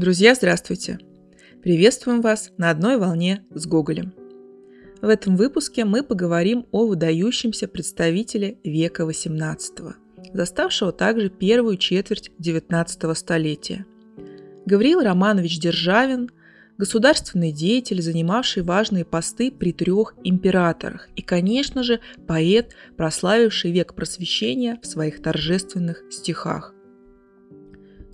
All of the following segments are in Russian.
Друзья, здравствуйте! Приветствуем вас на одной волне с Гоголем. В этом выпуске мы поговорим о выдающемся представителе века XVIII, заставшего также первую четверть XIX столетия. Гавриил Романович Державин – государственный деятель, занимавший важные посты при трех императорах и, конечно же, поэт, прославивший век просвещения в своих торжественных стихах.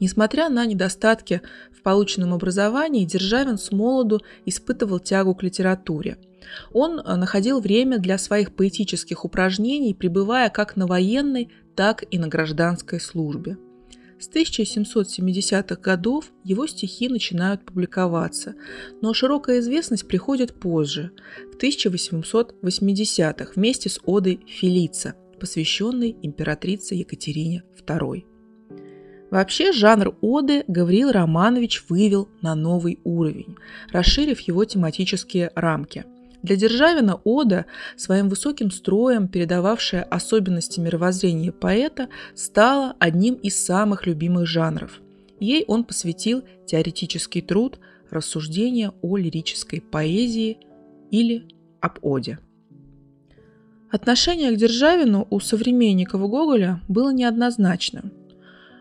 Несмотря на недостатки в полученном образовании, Державин с молоду испытывал тягу к литературе. Он э, находил время для своих поэтических упражнений, пребывая как на военной, так и на гражданской службе. С 1770-х годов его стихи начинают публиковаться, но широкая известность приходит позже, в 1880-х, вместе с одой «Фелица», посвященной императрице Екатерине II. Вообще жанр оды Гавриил Романович вывел на новый уровень, расширив его тематические рамки. Для Державина ода, своим высоким строем, передававшая особенности мировоззрения поэта, стала одним из самых любимых жанров. Ей он посвятил теоретический труд «Рассуждения о лирической поэзии» или об оде. Отношение к Державину у современников Гоголя было неоднозначным –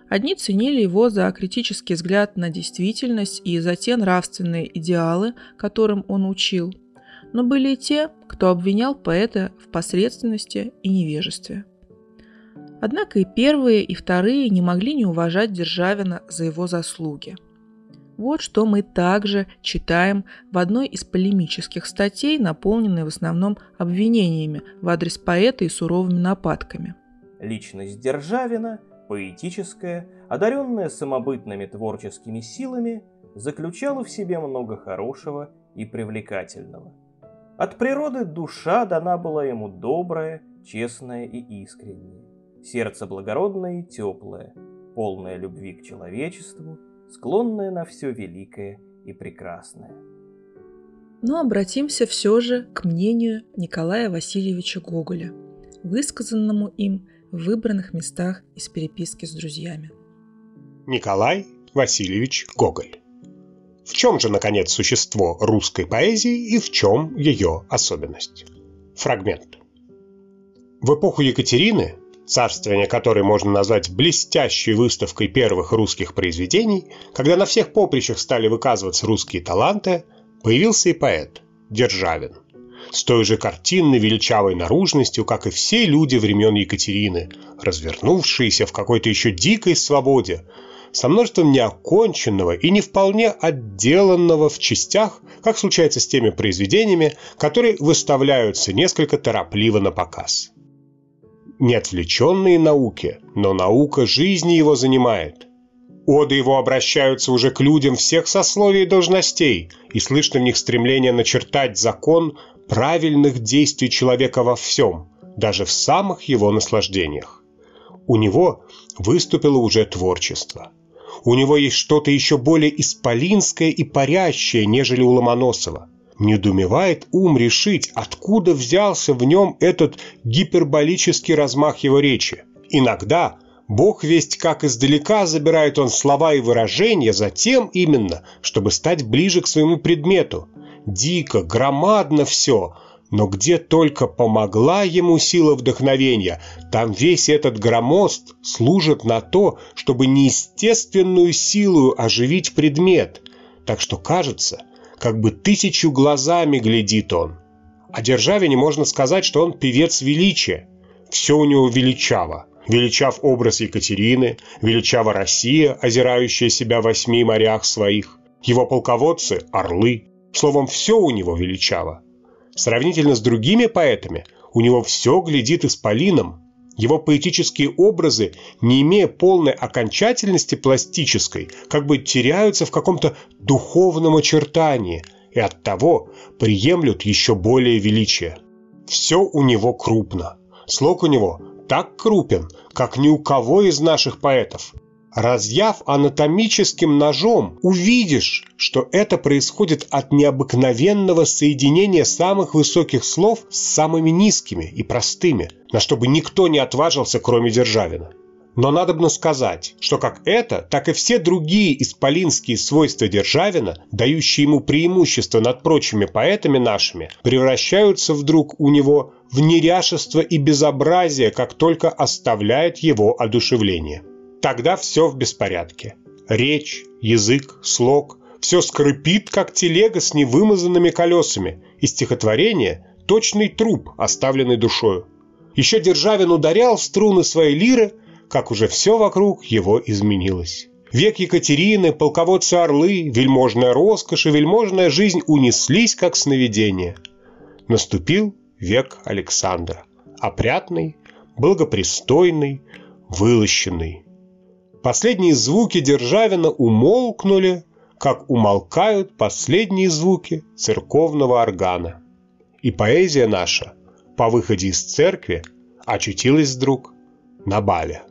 Одни ценили его за критический взгляд на действительность и за те нравственные идеалы, которым он учил. Но были и те, кто обвинял поэта в посредственности и невежестве. Однако и первые, и вторые не могли не уважать Державина за его заслуги. Вот что мы также читаем в одной из полемических статей, наполненной в основном обвинениями в адрес поэта и суровыми нападками. Личность Державина – поэтическая, одаренная самобытными творческими силами, заключала в себе много хорошего и привлекательного. От природы душа дана была ему добрая, честная и искренняя, сердце благородное и теплое, полное любви к человечеству, склонное на все великое и прекрасное. Но обратимся все же к мнению Николая Васильевича Гоголя, высказанному им в выбранных местах из переписки с друзьями. Николай Васильевич Гоголь. В чем же, наконец, существо русской поэзии и в чем ее особенность? Фрагмент. В эпоху Екатерины, царствование которой можно назвать блестящей выставкой первых русских произведений, когда на всех поприщах стали выказываться русские таланты, появился и поэт Державин с той же картинной величавой наружностью, как и все люди времен Екатерины, развернувшиеся в какой-то еще дикой свободе, со множеством неоконченного и не вполне отделанного в частях, как случается с теми произведениями, которые выставляются несколько торопливо на показ. Не отвлеченные науки, но наука жизни его занимает. Оды его обращаются уже к людям всех сословий и должностей, и слышно в них стремление начертать закон правильных действий человека во всем, даже в самых его наслаждениях. У него выступило уже творчество. У него есть что-то еще более исполинское и парящее, нежели у Ломоносова. Недумевает ум решить, откуда взялся в нем этот гиперболический размах его речи. Иногда Бог весть как издалека забирает он слова и выражения за тем именно, чтобы стать ближе к своему предмету, дико, громадно все, но где только помогла ему сила вдохновения, там весь этот громост служит на то, чтобы неестественную силу оживить предмет. Так что кажется, как бы тысячу глазами глядит он. О Державине можно сказать, что он певец величия. Все у него величаво. Величав образ Екатерины, величава Россия, озирающая себя в восьми морях своих. Его полководцы – орлы, Словом, все у него величаво. Сравнительно с другими поэтами, у него все глядит исполином. Его поэтические образы, не имея полной окончательности пластической, как бы теряются в каком-то духовном очертании и оттого приемлют еще более величие. Все у него крупно. Слог у него так крупен, как ни у кого из наших поэтов. Разъяв анатомическим ножом, увидишь, что это происходит от необыкновенного соединения самых высоких слов с самыми низкими и простыми, на что бы никто не отважился, кроме Державина. Но надобно сказать, что как это, так и все другие исполинские свойства Державина, дающие ему преимущество над прочими поэтами нашими, превращаются вдруг у него в неряшество и безобразие, как только оставляет его одушевление. Тогда все в беспорядке. Речь, язык, слог – все скрипит, как телега с невымазанными колесами, и стихотворение – точный труп, оставленный душою. Еще Державин ударял струны своей лиры, как уже все вокруг его изменилось. Век Екатерины, полководцы Орлы, вельможная роскошь и вельможная жизнь унеслись, как сновидение. Наступил век Александра. Опрятный, благопристойный, вылощенный. Последние звуки Державина умолкнули, как умолкают последние звуки церковного органа. И поэзия наша по выходе из церкви очутилась вдруг на бале.